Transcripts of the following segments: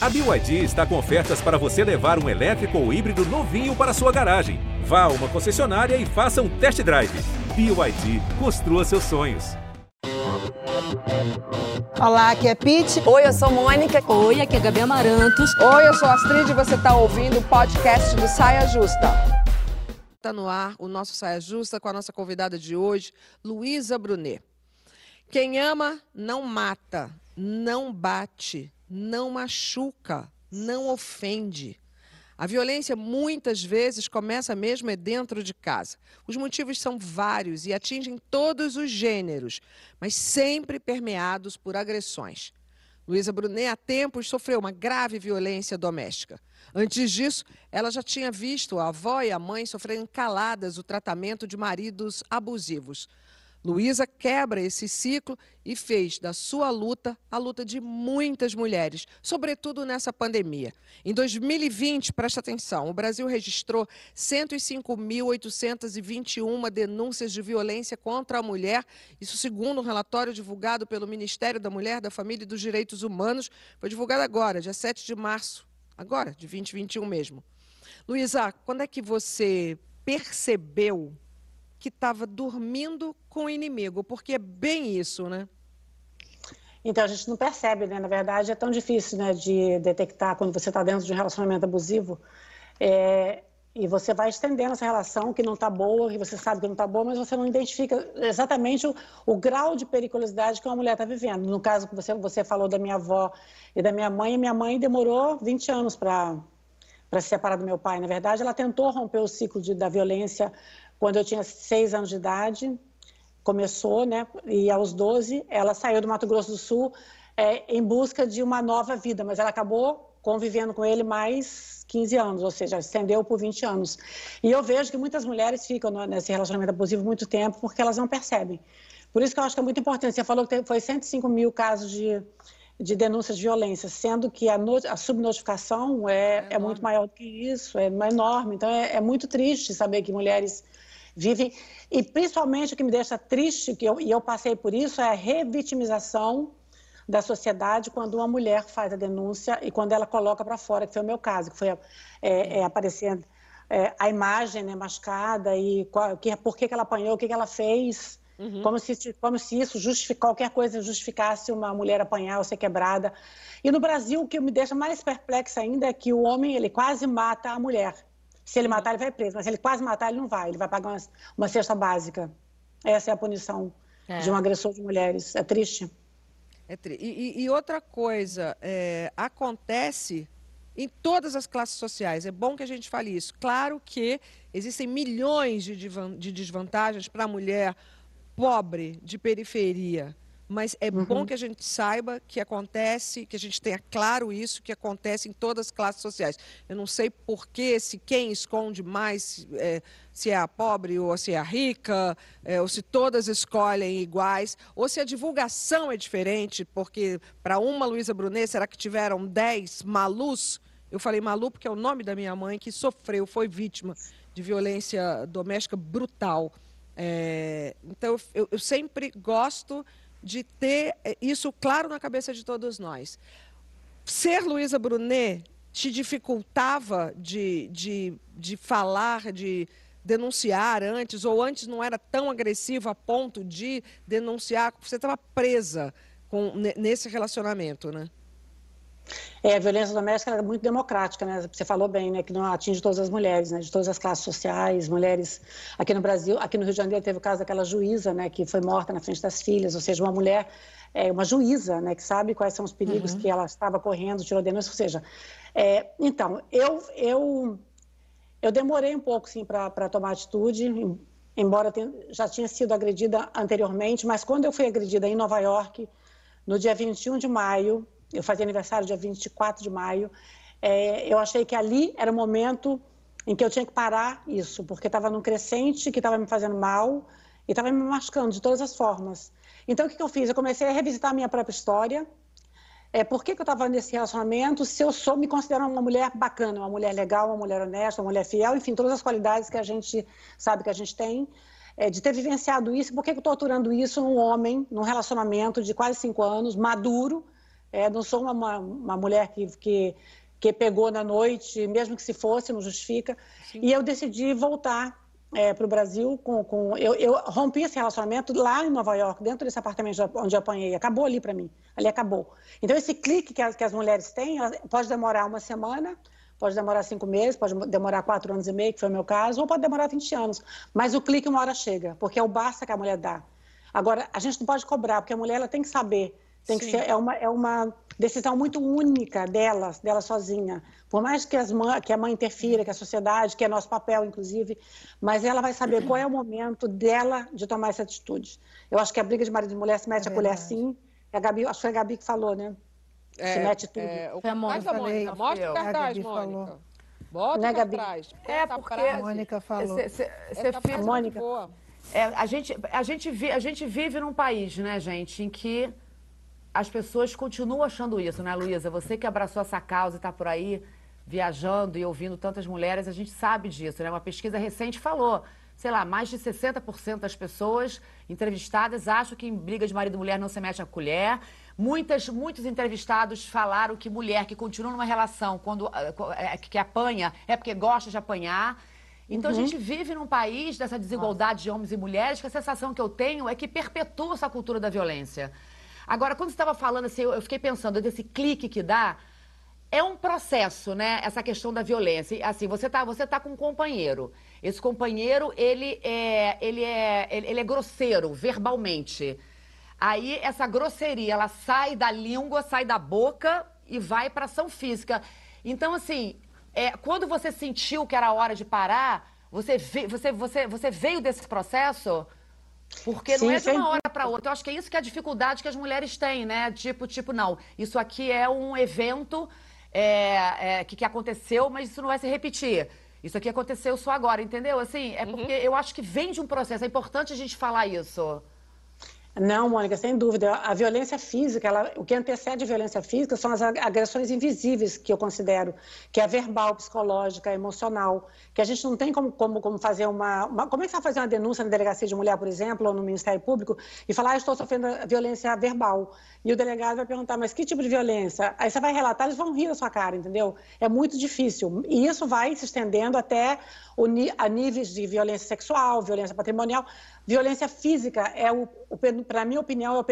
A BYD está com ofertas para você levar um elétrico ou híbrido novinho para sua garagem. Vá a uma concessionária e faça um test drive. BYD, construa seus sonhos. Olá, aqui é Pete. Oi, eu sou Mônica. Oi, aqui é Gabi Amarantos. Oi, eu sou Astrid e você está ouvindo o podcast do Saia Justa. Está no ar o nosso Saia Justa com a nossa convidada de hoje, Luísa Brunet. Quem ama não mata, não bate, não machuca, não ofende. A violência muitas vezes começa mesmo é dentro de casa. Os motivos são vários e atingem todos os gêneros, mas sempre permeados por agressões. Luísa Brunet, há tempos, sofreu uma grave violência doméstica. Antes disso, ela já tinha visto a avó e a mãe sofrerem caladas o tratamento de maridos abusivos. Luísa quebra esse ciclo e fez da sua luta a luta de muitas mulheres, sobretudo nessa pandemia. Em 2020, presta atenção, o Brasil registrou 105.821 denúncias de violência contra a mulher, isso segundo um relatório divulgado pelo Ministério da Mulher, da Família e dos Direitos Humanos, foi divulgado agora, dia 7 de março, agora, de 2021 mesmo. Luísa, quando é que você percebeu que estava dormindo com o inimigo, porque é bem isso, né? Então, a gente não percebe, né? Na verdade, é tão difícil né, de detectar quando você está dentro de um relacionamento abusivo. É, e você vai estendendo essa relação que não está boa, que você sabe que não está boa, mas você não identifica exatamente o, o grau de periculosidade que uma mulher está vivendo. No caso que você, você falou da minha avó e da minha mãe, minha mãe demorou 20 anos para se separar do meu pai. Na verdade, ela tentou romper o ciclo de, da violência quando eu tinha seis anos de idade, começou, né? E aos 12, ela saiu do Mato Grosso do Sul é, em busca de uma nova vida, mas ela acabou convivendo com ele mais 15 anos, ou seja, estendeu por 20 anos. E eu vejo que muitas mulheres ficam nesse relacionamento abusivo muito tempo porque elas não percebem. Por isso que eu acho que é muito importante. Você falou que foi 105 mil casos de, de denúncias de violência, sendo que a, a subnotificação é, é, é muito maior do que isso, é enorme. Então é, é muito triste saber que mulheres vivem. E principalmente o que me deixa triste, que eu, e eu passei por isso, é a revitimização da sociedade quando uma mulher faz a denúncia e quando ela coloca para fora, que foi o meu caso, que foi é, é, aparecendo é, a imagem né, machucada e qual, que, por que, que ela apanhou, o que, que ela fez. Uhum. Como, se, como se isso justific, qualquer coisa justificasse uma mulher apanhar ou ser quebrada. E no Brasil, o que me deixa mais perplexa ainda é que o homem ele quase mata a mulher. Se ele matar, ele vai preso. Mas se ele quase matar, ele não vai. Ele vai pagar uma, uma cesta básica. Essa é a punição é. de um agressor de mulheres. É triste. É tri... e, e, outra coisa, é, acontece em todas as classes sociais. É bom que a gente fale isso. Claro que existem milhões de, de desvantagens para a mulher pobre, de periferia mas é uhum. bom que a gente saiba que acontece, que a gente tenha claro isso, que acontece em todas as classes sociais. Eu não sei por que, se quem esconde mais, é, se é a pobre ou se é a rica, é, ou se todas escolhem iguais, ou se a divulgação é diferente, porque para uma Luísa Brunet, será que tiveram 10 malus? Eu falei malu porque é o nome da minha mãe que sofreu, foi vítima de violência doméstica brutal. É, então, eu, eu sempre gosto de ter eh, isso claro na cabeça de todos nós. Ser Luísa Brunet te dificultava de, de, de falar, de denunciar antes, ou antes não era tão agressivo a ponto de denunciar? Você estava presa com, nesse relacionamento, né? É, a violência doméstica é muito democrática, né? Você falou bem, né? Que não atinge todas as mulheres, né? De todas as classes sociais, mulheres. Aqui no Brasil, aqui no Rio de Janeiro teve o caso daquela juíza, né? Que foi morta na frente das filhas, ou seja, uma mulher, é, uma juíza, né? Que sabe quais são os perigos uhum. que ela estava correndo, tirou denúncia, ou seja, é, então eu eu eu demorei um pouco, sim, para tomar atitude, embora tenha, já tinha sido agredida anteriormente, mas quando eu fui agredida em Nova York, no dia 21 de maio eu fazia aniversário dia 24 de maio, é, eu achei que ali era o momento em que eu tinha que parar isso, porque estava num crescente que estava me fazendo mal e estava me machucando de todas as formas. Então, o que, que eu fiz? Eu comecei a revisitar a minha própria história, é, por que, que eu estava nesse relacionamento, se eu sou, me considero uma mulher bacana, uma mulher legal, uma mulher honesta, uma mulher fiel, enfim, todas as qualidades que a gente sabe que a gente tem, é, de ter vivenciado isso, por que, que eu estou aturando isso num homem, num relacionamento de quase cinco anos, maduro, É, não sou uma, uma mulher que, que, que pegou na noite, mesmo que se fosse, não justifica. Sim. E eu decidi voltar é, para o Brasil com, com eu, eu, rompi esse relacionamento lá em Nova York, dentro desse apartamento onde eu apanhei. Acabou ali para mim. Ali acabou. Então esse clique que as, que as mulheres têm pode demorar uma semana, pode demorar cinco meses, pode demorar quatro anos e meio, que foi o meu caso, ou pode demorar 20 anos. Mas o clique uma hora chega, porque é o basta que a mulher dá. Agora, a gente não pode cobrar, porque a mulher ela tem que saber, tem Sim. que ser, é uma, é uma decisão muito única dela, dela sozinha. Por mais que, as mãe, que a mãe interfira, que a sociedade, que é nosso papel, inclusive, mas ela vai saber qual é o momento dela de tomar essa atitude. Eu acho que a briga de marido e mulher se mete é a colher sim. A Gabi, acho que foi a Gabi que falou, né? É, se mete tudo. É, o... Foi a Mônica. Mônica. Mostra o cartaz, Mônica. Falou. Bota né, Gabi? cartaz. É, porque... A Mônica falou. Você fica... Mônica. É, a, gente, a, gente vi, a gente vive num país, né, gente, em que as pessoas continuam achando isso, né, Luísa? Você que abraçou essa causa e está por aí viajando e ouvindo tantas mulheres, a gente sabe disso, né? Uma pesquisa recente falou, sei lá, mais de 60% das pessoas entrevistadas acham que em briga de marido e mulher não se mete a colher. Muitas, muitos entrevistados falaram que mulher que continua numa relação quando é, que apanha é porque gosta de apanhar. Então uhum. a gente vive num país dessa desigualdade Nossa. de homens e mulheres que a sensação que eu tenho é que perpetua essa cultura da violência. Agora, quando você estava falando assim, eu fiquei pensando desse clique que dá. É um processo, né? Essa questão da violência. Assim, você tá, você tá com um companheiro. Esse companheiro, ele é, ele é, ele é grosseiro, verbalmente. Aí essa grosseria, ela sai da língua, sai da boca e vai para ação física. Então, assim, é, quando você sentiu que era hora de parar, você, você, você, você veio desse processo? Porque Sim, não é de uma hora para outra. Eu acho que é isso que é a dificuldade que as mulheres têm, né? Tipo, tipo, não, isso aqui é um evento é, é, que, que aconteceu, mas isso não vai se repetir. Isso aqui aconteceu só agora, entendeu? Assim, é uhum. porque uhum. eu acho que vem de um processo. É importante a gente falar isso. Não, Mônica, sem dúvida. A violência física, ela, o que antecede a violência física são as agressões invisíveis, que eu considero, que é verbal, psicológica, emocional, que a gente não tem como, como, como fazer uma, uma, Como é que você vai fazer uma denúncia na delegacia de mulher, por exemplo, ou no Ministério Público, e falar, ah, estou sofrendo violência verbal. E o delegado vai perguntar, mas que tipo de violência? Aí você vai relatar, eles vão rir da sua cara, entendeu? É muito difícil. E isso vai se estendendo até o, a níveis de violência sexual, violência patrimonial. Violência física é o, o para minha opinião, é o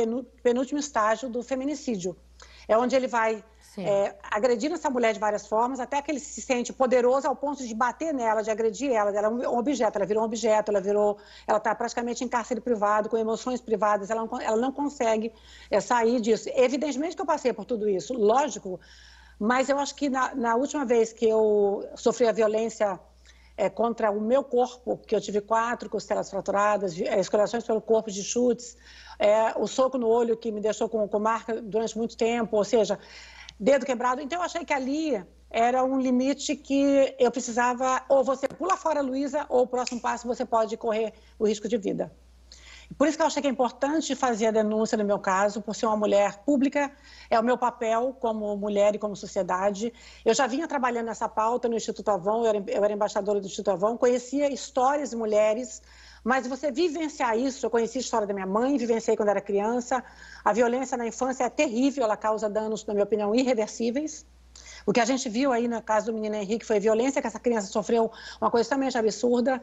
penúltimo estágio do feminicídio. É onde ele vai é, agredindo essa mulher de várias formas, até que ele se sente poderoso ao ponto de bater nela, de agredir ela. Ela é um objeto, ela virou um objeto, ela virou, ela está praticamente em cárcere privado, com emoções privadas, ela não, ela não consegue é, sair disso. Evidentemente que eu passei por tudo isso, lógico, mas eu acho que na, na última vez que eu sofri a violência é, contra o meu corpo, que eu tive quatro costelas fraturadas, é, escoriações pelo corpo de chutes, é, o soco no olho que me deixou com, com marca durante muito tempo, ou seja, dedo quebrado. Então eu achei que ali era um limite que eu precisava, ou você pula fora, Luísa, ou o próximo passo você pode correr o risco de vida. Por isso que eu achei que é importante fazer a denúncia no meu caso, por ser uma mulher pública, é o meu papel como mulher e como sociedade. Eu já vinha trabalhando nessa pauta no Instituto Avon, eu era, eu era embaixadora do Instituto Avon, conhecia histórias de mulheres, mas você vivenciar isso, eu conheci a história da minha mãe, vivenciei quando era criança. A violência na infância é terrível, ela causa danos, na minha opinião, irreversíveis. O que a gente viu aí na casa do menino Henrique foi violência que essa criança sofreu, uma coisa extremamente absurda.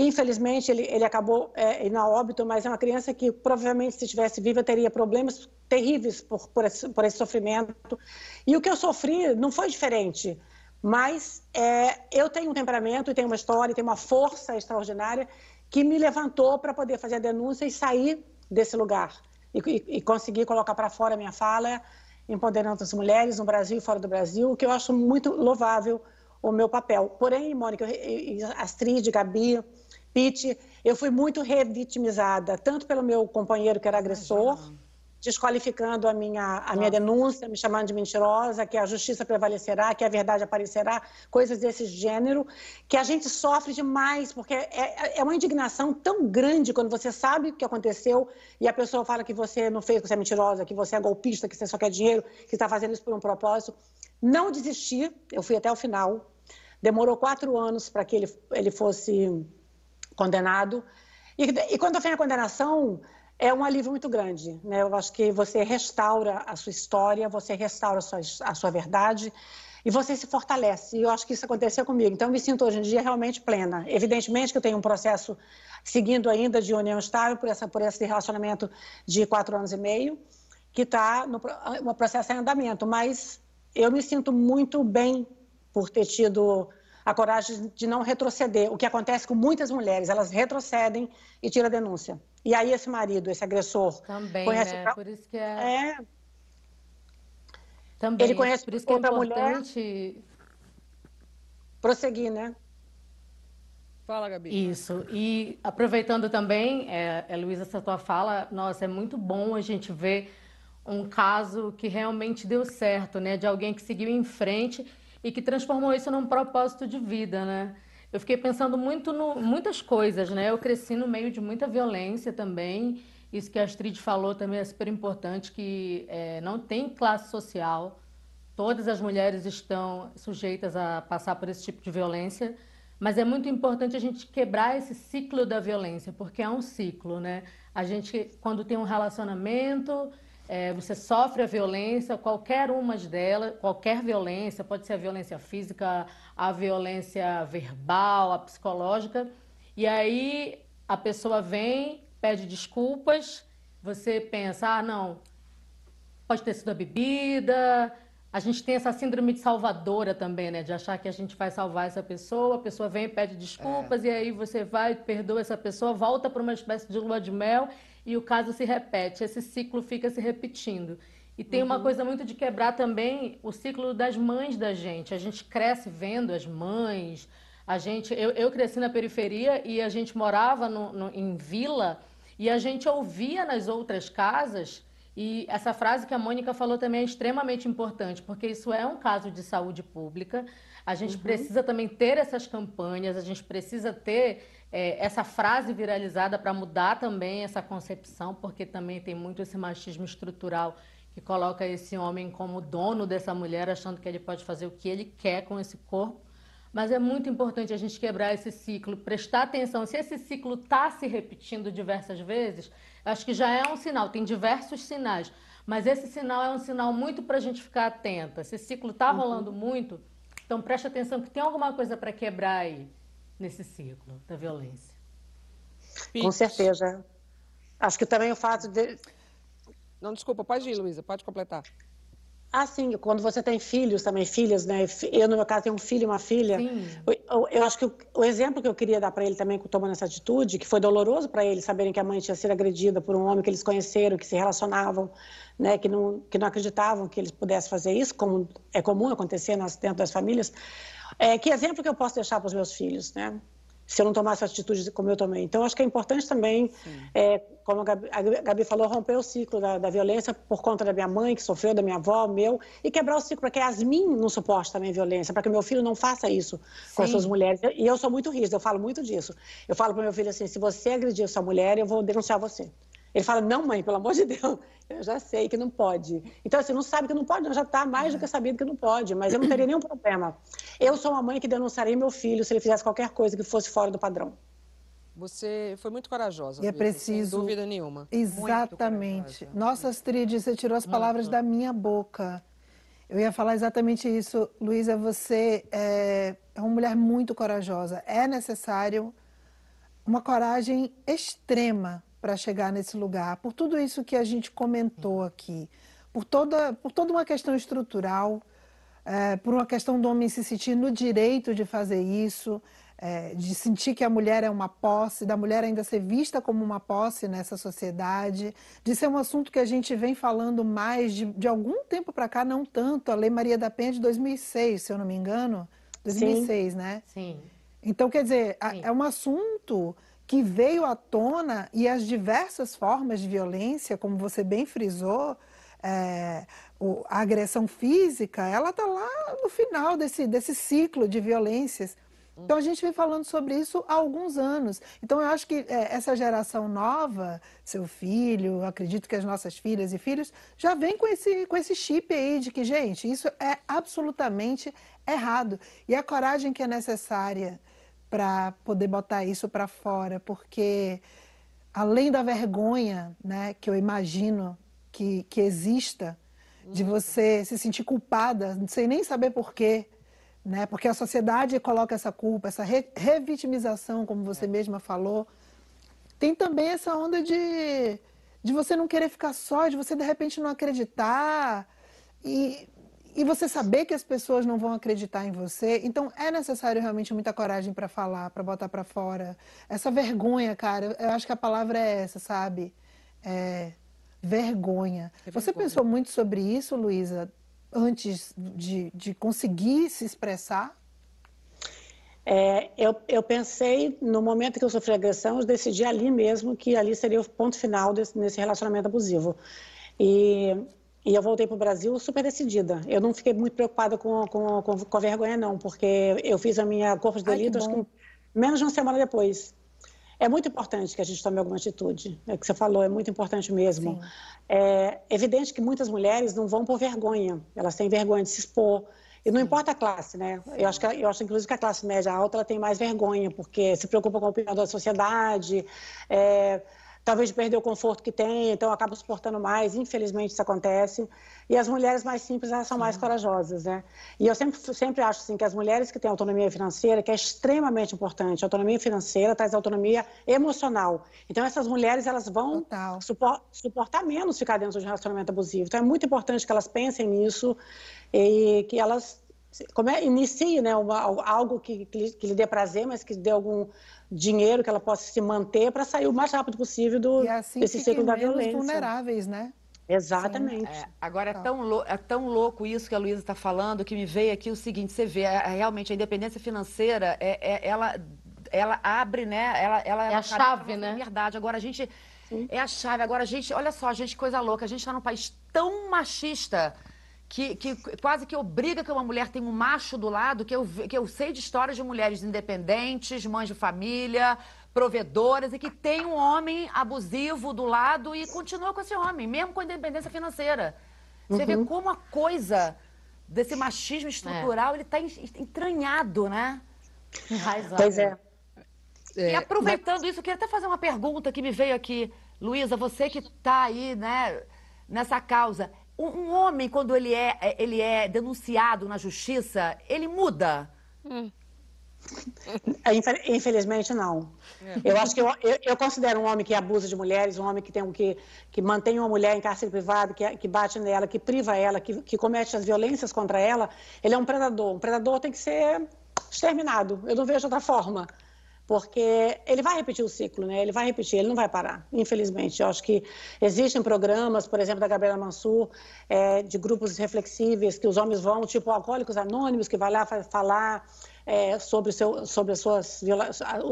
Infelizmente, ele, ele acabou é, na óbito, mas é uma criança que provavelmente, se estivesse viva, teria problemas terríveis por, por, esse, por esse sofrimento. E o que eu sofri não foi diferente, mas é, eu tenho um temperamento, tenho uma história, tenho uma força extraordinária que me levantou para poder fazer a denúncia e sair desse lugar e, e, e conseguir colocar para fora a minha fala, empoderando as mulheres no Brasil e fora do Brasil, o que eu acho muito louvável o meu papel. Porém, Mônica, Astrid, Gabi, Pete, eu fui muito revitimizada, tanto pelo meu companheiro que era agressor, desqualificando a minha, a minha denúncia, me chamando de mentirosa, que a justiça prevalecerá, que a verdade aparecerá, coisas desse gênero, que a gente sofre demais, porque é, é uma indignação tão grande quando você sabe o que aconteceu e a pessoa fala que você não fez, que você é mentirosa, que você é golpista, que você só quer dinheiro, que está fazendo isso por um propósito. Não desisti, eu fui até o final. Demorou quatro anos para que ele, ele fosse condenado. E, e quando vem a condenação, é um alívio muito grande. Né? Eu acho que você restaura a sua história, você restaura a sua, a sua verdade e você se fortalece. E eu acho que isso aconteceu comigo. Então, eu me sinto hoje em dia realmente plena. Evidentemente que eu tenho um processo seguindo ainda de união estável por, essa, por esse relacionamento de quatro anos e meio, que está no um processo em andamento, mas eu me sinto muito bem por ter tido a coragem de não retroceder. O que acontece com muitas mulheres, elas retrocedem e tiram a denúncia. E aí esse marido, esse agressor, também, conhece né? Por isso que é... é... Também, ele conhece por isso que é importante... mulher. Prosseguir, né? Fala, Gabi. Isso. E aproveitando também, é, é, Luísa, essa tua fala, nossa, é muito bom a gente ver um caso que realmente deu certo, né? De alguém que seguiu em frente e que transformou isso num propósito de vida, né? Eu fiquei pensando muito no muitas coisas, né? Eu cresci no meio de muita violência também. Isso que a Astrid falou também é super importante, que é, não tem classe social. Todas as mulheres estão sujeitas a passar por esse tipo de violência. Mas é muito importante a gente quebrar esse ciclo da violência, porque é um ciclo, né? A gente, quando tem um relacionamento, é, você sofre a violência, qualquer uma delas, qualquer violência, pode ser a violência física, a violência verbal, a psicológica, e aí a pessoa vem, pede desculpas, você pensa, ah, não, pode ter sido a bebida. A gente tem essa síndrome de salvadora também, né? De achar que a gente vai salvar essa pessoa, a pessoa vem e pede desculpas, é. e aí você vai, perdoa essa pessoa, volta para uma espécie de lua de mel e o caso se repete, esse ciclo fica se repetindo. E tem uhum. uma coisa muito de quebrar também o ciclo das mães da gente. A gente cresce vendo as mães. A gente, eu, eu cresci na periferia e a gente morava no, no, em vila e a gente ouvia nas outras casas. E essa frase que a Mônica falou também é extremamente importante, porque isso é um caso de saúde pública. A gente uhum. precisa também ter essas campanhas, a gente precisa ter é, essa frase viralizada para mudar também essa concepção, porque também tem muito esse machismo estrutural que coloca esse homem como dono dessa mulher, achando que ele pode fazer o que ele quer com esse corpo. Mas é muito importante a gente quebrar esse ciclo, prestar atenção. Se esse ciclo está se repetindo diversas vezes, acho que já é um sinal, tem diversos sinais. Mas esse sinal é um sinal muito para a gente ficar atenta. Se esse ciclo está uhum. rolando muito, então preste atenção que tem alguma coisa para quebrar aí nesse ciclo da violência. Com certeza. Acho que também o fato de. Não, desculpa, pode ir, Luísa, pode completar. Ah, sim, quando você tem filhos também, filhas, né? Eu, no meu caso, tenho um filho e uma filha. Eu, eu, acho que o, o, exemplo que eu queria dar para ele também, tomando essa atitude, que foi doloroso para eles saberem que a mãe tinha sido agredida por um homem que eles conheceram, que se relacionavam, né? Que não, que não acreditavam que eles pudessem fazer isso, como é comum acontecer nas, dentro das famílias. É, que exemplo que eu posso deixar para os meus filhos, né? Se eu não tomasse atitude como eu tomei. Então, acho que é importante também, é, como a Gabi, a Gabi, falou, romper o ciclo da, da, violência por conta da minha mãe, que sofreu, da minha avó, meu, e quebrar o ciclo para que Yasmin não suporte também violência, para que meu filho não faça isso Sim. com as suas mulheres. E eu sou muito rígida, eu falo muito disso. Eu falo para meu filho assim: se você agredir sua mulher, eu vou denunciar você. Ele fala, não, mãe, pelo amor de Deus, eu já sei que não pode. Então, assim, não sabe que não pode, não, já está mais do que sabido que não pode, mas eu não teria nenhum problema. Eu sou uma mãe que denunciaria meu filho se ele fizesse qualquer coisa que fosse fora do padrão. Você foi muito corajosa. E é preciso. Sem dúvida nenhuma. Exatamente. Nossa, Astrid, você tirou as palavras da minha boca. Eu ia falar exatamente isso. Luísa, você é, é uma mulher muito corajosa. É necessário uma coragem extrema para chegar nesse lugar, por tudo isso que a gente comentou aqui, por toda, por toda uma questão estrutural, é, por uma questão do homem se sentir no direito de fazer isso, é, de sentir que a mulher é uma posse, da mulher ainda ser vista como uma posse nessa sociedade, de ser um assunto que a gente vem falando mais de, de algum tempo para cá, não tanto. A Lei Maria da Penha é de 2006, se eu não me engano. 2006, Sim. né? Sim. Então, quer dizer, é um assunto que veio à tona e as diversas formas de violência, como você bem frisou, é, o, a agressão física, ela está lá no final desse, desse ciclo de violências. Então a gente vem falando sobre isso há alguns anos. Então eu acho que é, essa geração nova, seu filho, acredito que as nossas filhas e filhos, já vem com esse, com esse chip aí de que, gente, isso é absolutamente errado. E a coragem que é necessária para poder botar isso para fora, porque além da vergonha, né, que eu imagino que, que exista, de você se sentir culpada, sem nem saber por quê, né? Porque a sociedade coloca essa culpa, essa re revitimização, como você mesma falou. Tem também essa onda de, de você não querer ficar só, de você de repente não acreditar e, e você saber que as pessoas não vão acreditar em você. Então é necessário realmente muita coragem para falar, para botar para fora. Essa vergonha, cara, eu acho que a palavra é essa, sabe? É, vergonha. É Você pensou muito sobre isso, Luísa, antes de, de conseguir se expressar? É, eu, eu, pensei, no momento que eu sofri agressão, eu decidi ali mesmo que ali seria o ponto final desse, nesse relacionamento abusivo. E, e eu voltei para o Brasil super decidida. Eu não fiquei muito preocupada com, com, com, com, a vergonha, não, porque eu fiz a minha corpo de delito, Ai, que menos de uma semana depois. É muito importante que a gente tome alguma atitude. É o que você falou, é muito importante mesmo. Sim. É evidente que muitas mulheres não vão por vergonha. Elas têm vergonha de se expor. E não importa a classe, né? Eu acho, que, eu acho, inclusive, que a classe média alta ela tem mais vergonha, porque se preocupa com a opinião da sociedade, é, talvez perder o conforto que tem, então acaba suportando mais. Infelizmente, isso acontece. E as mulheres mais simples, elas são Sim. mais corajosas, né? E eu sempre, sempre acho assim, que as mulheres que têm autonomia financeira, que é extremamente importante, autonomia financeira traz autonomia emocional. Então, essas mulheres, elas vão supor, suportar menos ficar dentro de um relacionamento abusivo. Então, é muito importante que elas pensem nisso e que elas como é, inicie né, uma, algo que, que, que, lhe dê prazer, mas que dê algum dinheiro que ela possa se manter para sair o mais rápido possível do, e assim desse ciclo da violência. vulneráveis, né? Exatamente. É, agora é tá. tão, é tão louco isso que a Luísa está falando que me veio aqui o seguinte: você vê, é, realmente a independência financeira, é, é, ela, ela abre, né? Ela, ela é a chave, né? Verdade. Agora a gente. Sim. É a chave. Agora a gente, olha só, gente, coisa louca. A gente está num país tão machista que, que, quase que obriga que uma mulher tenha um macho do lado, que eu, que eu sei de histórias de mulheres independentes, mães de família, provedoras e que tem um homem abusivo do lado e continua com esse homem, mesmo com independência financeira. Você uhum. vê como a coisa desse machismo estrutural, é. ele está entranhado, né? Enraizado. Pois é. E aproveitando isso, eu queria até fazer uma pergunta que me veio aqui. Luísa, você que está aí, né, nessa causa. Um, homem, quando ele é, ele é denunciado na justiça, ele muda? Hum. É, infelizmente, não. Eu acho que eu, eu, eu, considero um homem que abusa de mulheres, um homem que, tem, um, que, que mantém uma mulher em cárcere privado, que, que bate nela, que priva ela, que, que comete as violências contra ela, ele é um predador. Um predador tem que ser exterminado. Eu não vejo outra forma. Porque ele vai repetir o ciclo, né? Ele vai repetir, ele não vai parar, infelizmente. Eu acho que existem programas, por exemplo, da Gabriela Mansur, é, de grupos reflexíveis, que os homens vão, tipo Alcoólicos Anônimos, que vai lá falar é, sobre, seu, sobre as suas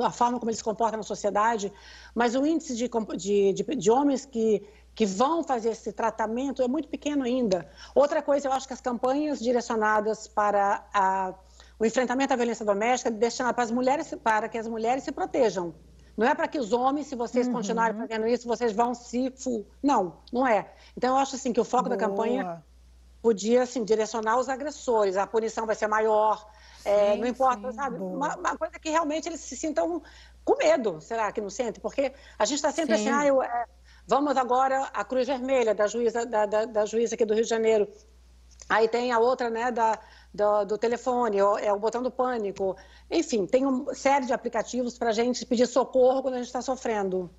a forma como ele se comporta na sociedade, mas o índice de, de, de, de homens que, que vão fazer esse tratamento é muito pequeno ainda. Outra coisa, eu acho que as campanhas direcionadas para a, o enfrentamento à violência doméstica destinadas para as mulheres, para que as mulheres se protejam. Não é para que os homens, se vocês uhum. continuarem fazendo isso, vocês vão se... Fu... Não, não é. Então, eu acho assim que o foco Boa. da campanha podia assim, direcionar os agressores. A punição vai ser maior, é, sim, não importa, sim, sabe? Uma, uma, coisa que realmente eles se sintam com medo, será que não sentem? Porque a gente está sempre sim. assim, ah, eu, é, vamos agora a Cruz Vermelha, da juíza, da, da, da, juíza aqui do Rio de Janeiro. Aí tem a outra, né, da, do, do telefone, é o botão do pânico. Enfim, tem uma série de aplicativos para a gente pedir socorro quando a gente está sofrendo.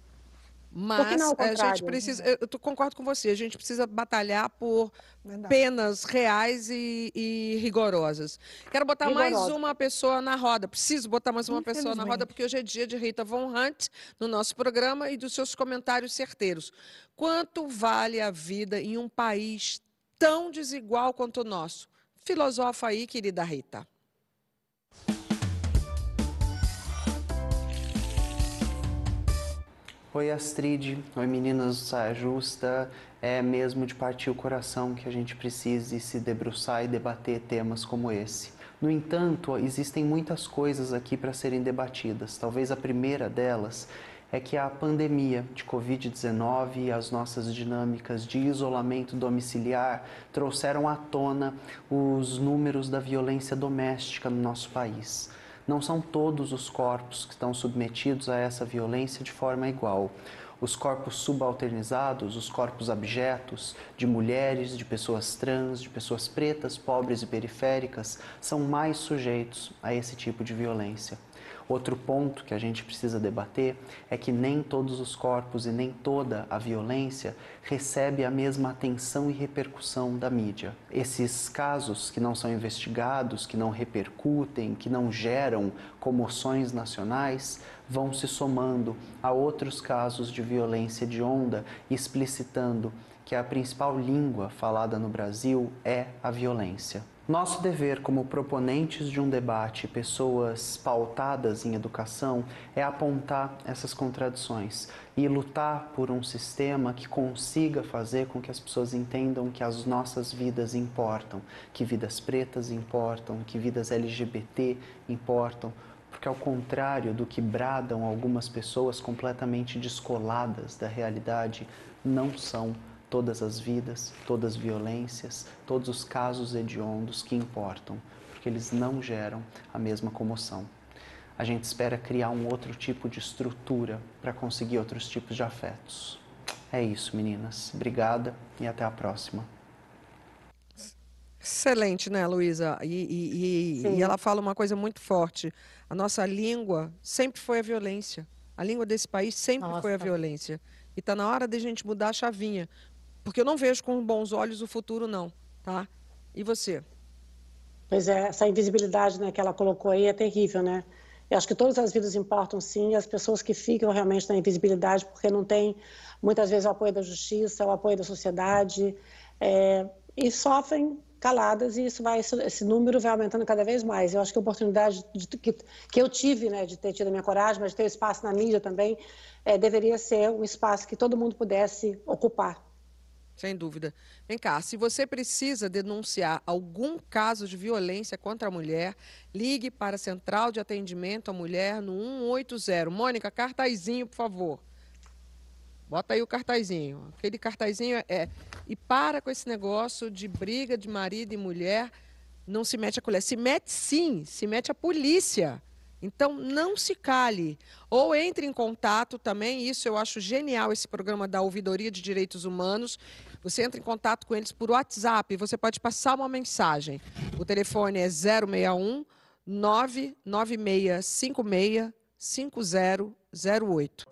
Mas não, a gente precisa, eu concordo com você, a gente precisa batalhar por Verdade. penas reais e, e, rigorosas. Quero botar Rigorosa. mais uma pessoa na roda, preciso botar mais uma pessoa na roda, porque hoje é dia de Rita Von Hunt no nosso programa e dos seus comentários certeiros. Quanto vale a vida em um país tão desigual quanto o nosso? Filosofa aí, querida Rita. Oi Astrid, oi meninas do Saia Justa. É mesmo de partir o coração que a gente precise se debruçar e debater temas como esse. No entanto, existem muitas coisas aqui para serem debatidas. Talvez a primeira delas é que a pandemia de Covid-19 e as nossas dinâmicas de isolamento domiciliar trouxeram à tona os números da violência doméstica no nosso país. Não são todos os corpos que estão submetidos a essa violência de forma igual. Os corpos subalternizados, os corpos abjetos de mulheres, de pessoas trans, de pessoas pretas, pobres e periféricas são mais sujeitos a esse tipo de violência. Outro ponto que a gente precisa debater é que nem todos os corpos e nem toda a violência recebe a mesma atenção e repercussão da mídia. Esses casos que não são investigados, que não repercutem, que não geram comoções nacionais, vão se somando a outros casos de violência de onda, explicitando que a principal língua falada no Brasil é a violência. Nosso dever como proponentes de um debate, pessoas pautadas em educação, é apontar essas contradições e lutar por um sistema que consiga fazer com que as pessoas entendam que as nossas vidas importam, que vidas pretas importam, que vidas LGBT importam, porque ao contrário do que bradam algumas pessoas completamente descoladas da realidade, não são todas as vidas, todas as violências, todos os casos hediondos que importam, porque eles não geram a mesma comoção. A gente espera criar um outro tipo de estrutura para conseguir outros tipos de afetos. É isso, meninas. Obrigada e até a próxima. Excelente, né, Luísa? E, e, e, e, ela fala uma coisa muito forte. A nossa língua sempre foi a violência. A língua desse país sempre nossa. foi a violência. E está na hora de a gente mudar a chavinha. Porque eu não vejo com bons olhos o futuro, não. Tá? E você? Pois é, essa invisibilidade né, que ela colocou aí é terrível, né? Eu acho que todas as vidas importam sim, e as pessoas que ficam realmente na invisibilidade, porque não tem muitas vezes o apoio da justiça, o apoio da sociedade, é, e sofrem caladas, e isso vai, esse número vai aumentando cada vez mais. Eu acho que a oportunidade de, que, que eu tive, né, de ter tido a minha coragem, mas de ter espaço na mídia também, é, deveria ser um espaço que todo mundo pudesse ocupar. Sem dúvida. Vem cá, se você precisa denunciar algum caso de violência contra a mulher, ligue para a Central de Atendimento à Mulher no 180. Mônica, cartazinho, por favor. Bota aí o cartazinho. Aquele cartazinho é. E para com esse negócio de briga de marido e mulher. Não se mete a colher. Se mete sim, se mete a polícia. Então, não se cale. Ou entre em contato também, isso eu acho genial, esse programa da Ouvidoria de Direitos Humanos. Você entra em contato com eles por WhatsApp, você pode passar uma mensagem. O telefone é 061 99656 5008.